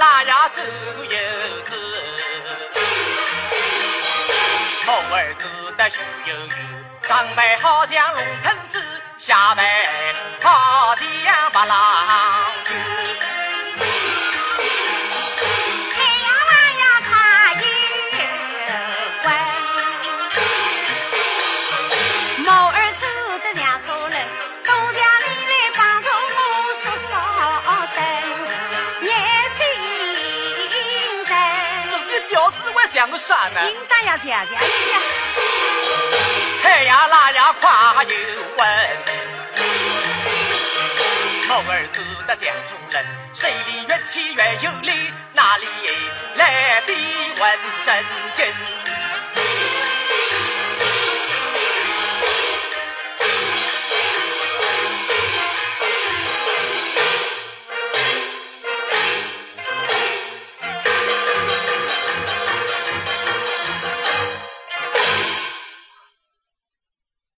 大呀走油脂某儿子的学英语上辈好像龙腾子下辈好小事我想个啥呢？应该要谢谢你呀。太阳那样夸有问，某儿子的讲述人，谁里越气越有力，哪里来的问神经？